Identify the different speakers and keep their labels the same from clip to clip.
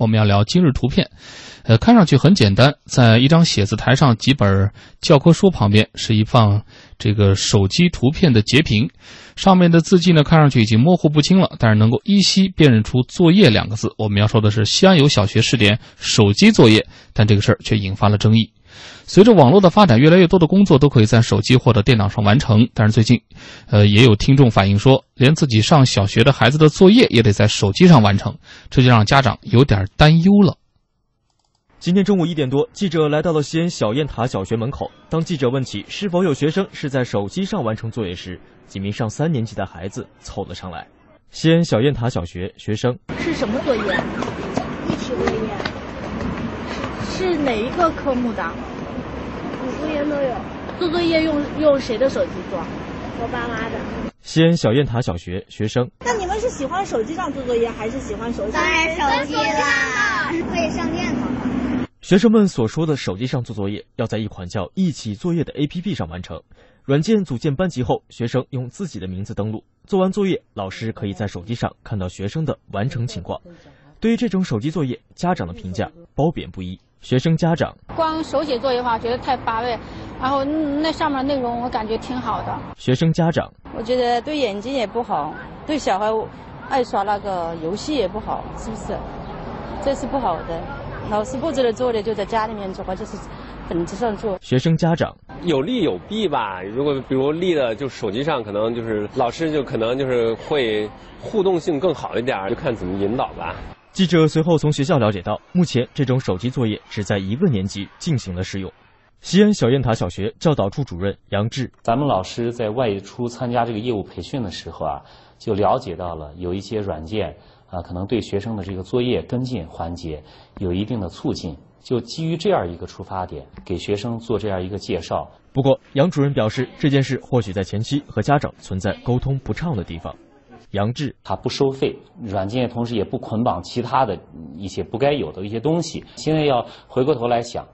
Speaker 1: 我们要聊今日图片。呃，看上去很简单，在一张写字台上，几本教科书旁边是一放这个手机图片的截屏，上面的字迹呢，看上去已经模糊不清了，但是能够依稀辨认出“作业”两个字。我们要说的是，西安有小学试点手机作业，但这个事儿却引发了争议。随着网络的发展，越来越多的工作都可以在手机或者电脑上完成。但是最近，呃，也有听众反映说，连自己上小学的孩子的作业也得在手机上完成，这就让家长有点担忧了。
Speaker 2: 今天中午一点多，记者来到了西安小雁塔小学门口。当记者问起是否有学生是在手机上完成作业时，几名上三年级的孩子凑了上来。西安小雁塔小学学生
Speaker 3: 是什么作业？
Speaker 4: 历史作业。
Speaker 3: 是哪一个科目的？
Speaker 4: 五作业都有。
Speaker 3: 做作业用用谁的手机做？
Speaker 4: 我爸妈的。
Speaker 2: 西安小雁塔小学学生。
Speaker 3: 那你们是喜欢手机上做作业，还是喜欢手机？
Speaker 4: 当然手机啦，可以上电脑。
Speaker 2: 学生们所说的手机上做作业，要在一款叫“一起作业”的 APP 上完成。软件组建班级后，学生用自己的名字登录，做完作业，老师可以在手机上看到学生的完成情况。对于这种手机作业，家长的评价褒贬不一。学生家长
Speaker 5: 光手写作业的话，觉得太乏味，然后那上面内容我感觉挺好的。
Speaker 2: 学生家长
Speaker 6: 我觉得对眼睛也不好，对小孩爱耍那个游戏也不好，是不是？这是不好的。老师布置的作业就在家里面做，或者是本子上做。
Speaker 2: 学生家长
Speaker 7: 有利有弊吧。如果比如利的，就手机上可能就是老师就可能就是会互动性更好一点，就看怎么引导吧。
Speaker 2: 记者随后从学校了解到，目前这种手机作业只在一个年级进行了试用。西安小雁塔小学教导处主任杨志，
Speaker 8: 咱们老师在外出参加这个业务培训的时候啊，就了解到了有一些软件。啊，可能对学生的这个作业跟进环节有一定的促进，就基于这样一个出发点，给学生做这样一个介绍。
Speaker 2: 不过，杨主任表示，这件事或许在前期和家长存在沟通不畅的地方。杨志，
Speaker 8: 他不收费，软件同时也不捆绑其他的一些不该有的一些东西。现在要回过头来想，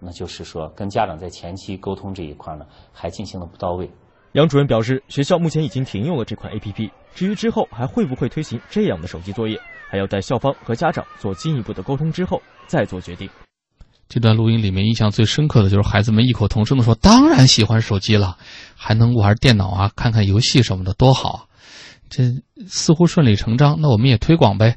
Speaker 8: 那就是说跟家长在前期沟通这一块呢，还进行的不到位。
Speaker 2: 杨主任表示，学校目前已经停用了这款 APP。至于之后还会不会推行这样的手机作业，还要待校方和家长做进一步的沟通之后再做决定。
Speaker 1: 这段录音里面印象最深刻的就是孩子们异口同声的说：“当然喜欢手机了，还能玩电脑啊，看看游戏什么的，多好！”这似乎顺理成章，那我们也推广呗。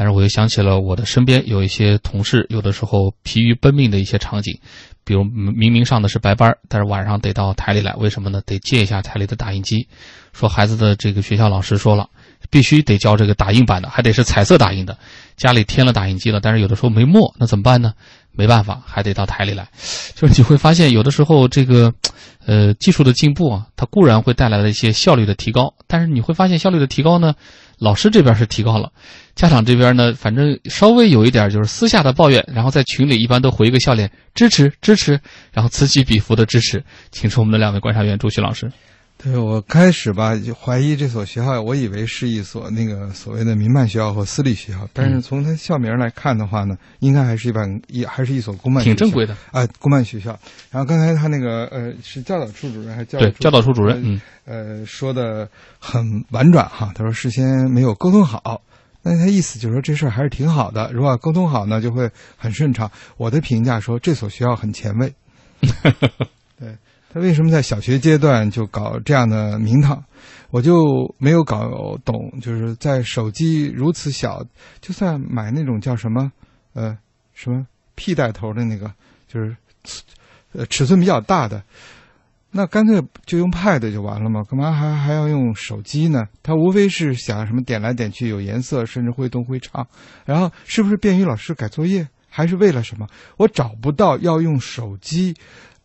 Speaker 1: 但是我又想起了我的身边有一些同事，有的时候疲于奔命的一些场景。比如明明上的是白班，但是晚上得到台里来，为什么呢？得借一下台里的打印机。说孩子的这个学校老师说了，必须得交这个打印版的，还得是彩色打印的。家里添了打印机了，但是有的时候没墨，那怎么办呢？没办法，还得到台里来。就是你会发现，有的时候这个，呃，技术的进步啊，它固然会带来了一些效率的提高，但是你会发现效率的提高呢。老师这边是提高了，家长这边呢，反正稍微有一点就是私下的抱怨，然后在群里一般都回一个笑脸，支持支持，然后此起彼伏的支持。请出我们的两位观察员朱旭老师。
Speaker 9: 对我开始吧就怀疑这所学校，我以为是一所那个所谓的民办学校或私立学校，但是从它校名来看的话呢，应该还是一般一还是一所公办，
Speaker 1: 挺正规的。
Speaker 9: 啊，公办学校。然后刚才他那个呃是教导处主任还是教对
Speaker 1: 教导处主任，嗯。
Speaker 9: 呃说的很婉转哈，他说事先没有沟通好，那他意思就是说这事儿还是挺好的，如果沟通好呢就会很顺畅。我的评价说这所学校很前卫，对。他为什么在小学阶段就搞这样的名堂？我就没有搞懂，就是在手机如此小，就算买那种叫什么，呃，什么 P 带头的那个，就是呃尺寸比较大的，那干脆就用 Pad 就完了嘛？干嘛还还要用手机呢？他无非是想什么点来点去有颜色，甚至会动会唱，然后是不是便于老师改作业？还是为了什么？我找不到要用手机。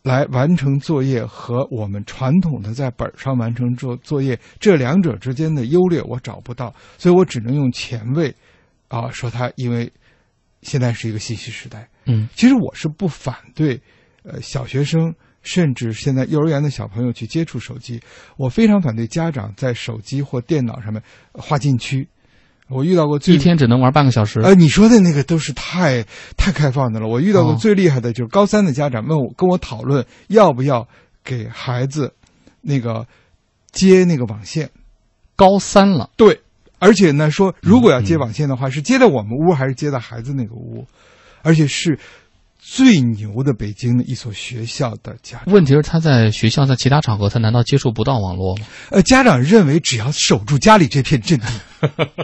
Speaker 9: 来完成作业和我们传统的在本上完成作作业这两者之间的优劣我找不到，所以我只能用前卫，啊，说它因为现在是一个信息时代。
Speaker 1: 嗯，
Speaker 9: 其实我是不反对，呃，小学生甚至现在幼儿园的小朋友去接触手机，我非常反对家长在手机或电脑上面划禁区。我遇到过最
Speaker 1: 一天只能玩半个小时。
Speaker 9: 呃，你说的那个都是太太开放的了。我遇到过最厉害的就是高三的家长问我，跟我讨论要不要给孩子那个接那个网线。
Speaker 1: 高三了，
Speaker 9: 对，而且呢，说如果要接网线的话，是接到我们屋还是接到孩子那个屋，而且是最牛的北京的一所学校的家长。
Speaker 1: 问题是他在学校在其他场合，他难道接触不到网络吗？
Speaker 9: 呃，家长认为只要守住家里这片阵地。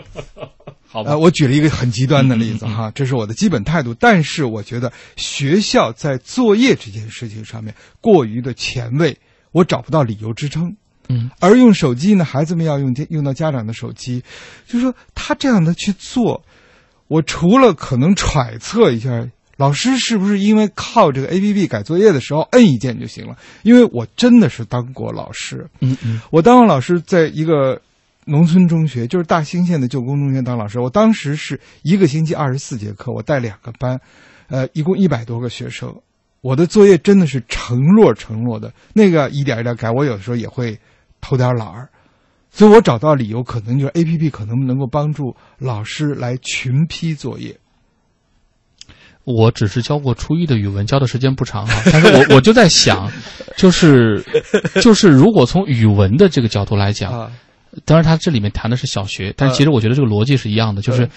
Speaker 1: 好吧，
Speaker 9: 呃，我举了一个很极端的例子哈，这是我的基本态度。但是我觉得学校在作业这件事情上面过于的前卫，我找不到理由支撑。
Speaker 1: 嗯，
Speaker 9: 而用手机呢，孩子们要用用到家长的手机，就是说他这样的去做，我除了可能揣测一下，老师是不是因为靠这个 A P P 改作业的时候摁一键就行了？因为我真的是当过老师，
Speaker 1: 嗯嗯，
Speaker 9: 我当过老师，在一个。农村中学就是大兴县的旧工中学当老师，我当时是一个星期二十四节课，我带两个班，呃，一共一百多个学生，我的作业真的是承诺承诺的，那个一点一点改，我有的时候也会偷点懒儿，所以我找到理由，可能就是 A P P 可能能够帮助老师来群批作业。
Speaker 1: 我只是教过初一的语文，教的时间不长啊，但是我我就在想，就是就是如果从语文的这个角度来讲。当然，他这里面谈的是小学，但其实我觉得这个逻辑是一样的，就是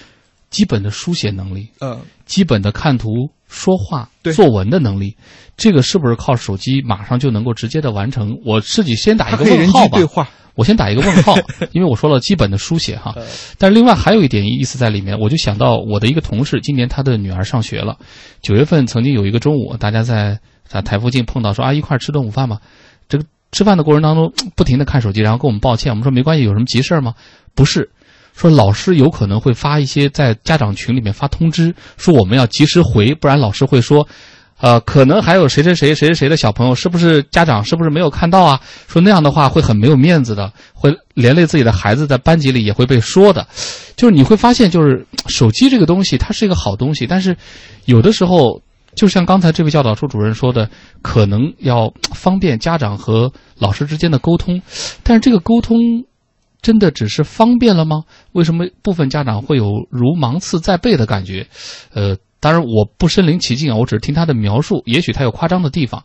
Speaker 1: 基本的书写能力，
Speaker 9: 嗯，
Speaker 1: 基本的看图、说话、作文的能力，这个是不是靠手机马上就能够直接的完成？我自己先打一个问号
Speaker 9: 吧。
Speaker 1: 我先打一个问号，因为我说了基本的书写哈。但是另外还有一点意思在里面，我就想到我的一个同事，今年他的女儿上学了，九月份曾经有一个中午，大家在在台附近碰到，说啊一块吃顿午饭吧。这个。吃饭的过程当中，不停的看手机，然后跟我们抱歉。我们说没关系，有什么急事吗？不是，说老师有可能会发一些在家长群里面发通知，说我们要及时回，不然老师会说，呃，可能还有谁谁谁谁谁谁的小朋友，是不是家长是不是没有看到啊？说那样的话会很没有面子的，会连累自己的孩子在班级里也会被说的。就是你会发现，就是手机这个东西，它是一个好东西，但是有的时候。就像刚才这位教导处主任说的，可能要方便家长和老师之间的沟通，但是这个沟通真的只是方便了吗？为什么部分家长会有如芒刺在背的感觉？呃，当然我不身临其境啊，我只是听他的描述，也许他有夸张的地方，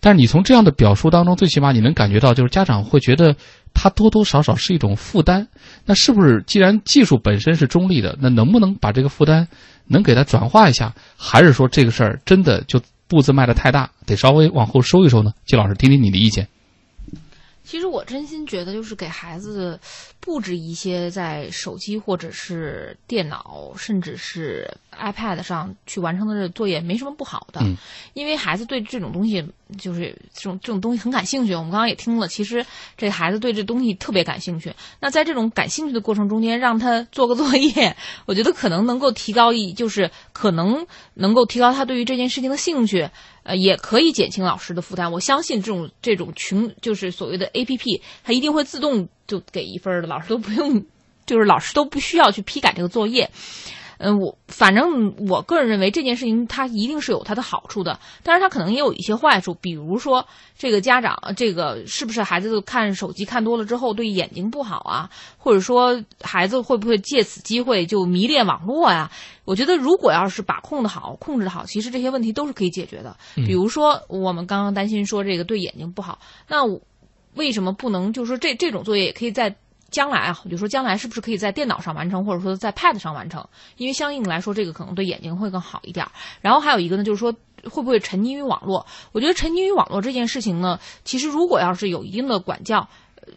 Speaker 1: 但是你从这样的表述当中，最起码你能感觉到，就是家长会觉得他多多少少是一种负担。那是不是既然技术本身是中立的，那能不能把这个负担？能给他转化一下，还是说这个事儿真的就步子迈的太大，得稍微往后收一收呢？季老师，听听你的意见。
Speaker 10: 其实我真心觉得，就是给孩子布置一些在手机或者是电脑，甚至是 iPad 上去完成的作业，没什么不好的。
Speaker 1: 嗯，
Speaker 10: 因为孩子对这种东西，就是这种这种东西很感兴趣。我们刚刚也听了，其实这孩子对这东西特别感兴趣。那在这种感兴趣的过程中间，让他做个作业，我觉得可能能够提高一，就是可能能够提高他对于这件事情的兴趣。呃，也可以减轻老师的负担。我相信这种这种群，就是所谓的 A P P，它一定会自动就给一分的，老师都不用，就是老师都不需要去批改这个作业。嗯，我反正我个人认为这件事情它一定是有它的好处的，但是它可能也有一些坏处，比如说这个家长这个是不是孩子看手机看多了之后对眼睛不好啊，或者说孩子会不会借此机会就迷恋网络呀？我觉得如果要是把控的好，控制的好，其实这些问题都是可以解决的。比如说我们刚刚担心说这个对眼睛不好，那为什么不能就是说这这种作业也可以在？将来啊，比如说将来是不是可以在电脑上完成，或者说在 Pad 上完成？因为相应来说，这个可能对眼睛会更好一点。然后还有一个呢，就是说会不会沉溺于网络？我觉得沉溺于网络这件事情呢，其实如果要是有一定的管教。呃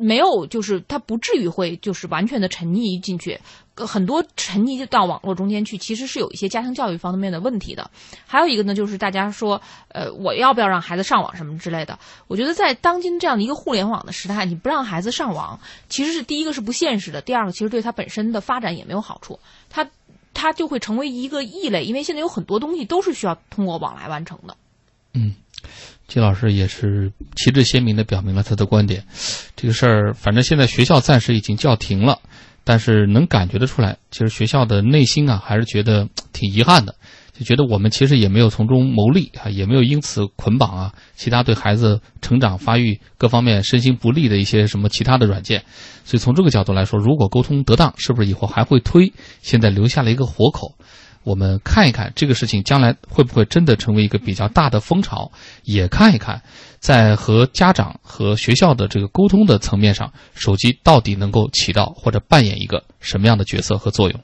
Speaker 10: 没有，就是他不至于会就是完全的沉溺进去，很多沉溺到网络中间去，其实是有一些家庭教育方面的问题的。还有一个呢，就是大家说，呃，我要不要让孩子上网什么之类的？我觉得在当今这样的一个互联网的时代，你不让孩子上网，其实是第一个是不现实的，第二个其实对他本身的发展也没有好处，他他就会成为一个异类，因为现在有很多东西都是需要通过网来完成的。
Speaker 1: 嗯。季老师也是旗帜鲜明的表明了他的观点，这个事儿反正现在学校暂时已经叫停了，但是能感觉得出来，其实学校的内心啊还是觉得 挺遗憾的，就觉得我们其实也没有从中牟利啊，也没有因此捆绑啊其他对孩子成长发育各方面身心不利的一些什么其他的软件，所以从这个角度来说，如果沟通得当，是不是以后还会推？现在留下了一个活口。我们看一看这个事情将来会不会真的成为一个比较大的风潮，也看一看在和家长和学校的这个沟通的层面上，手机到底能够起到或者扮演一个什么样的角色和作用。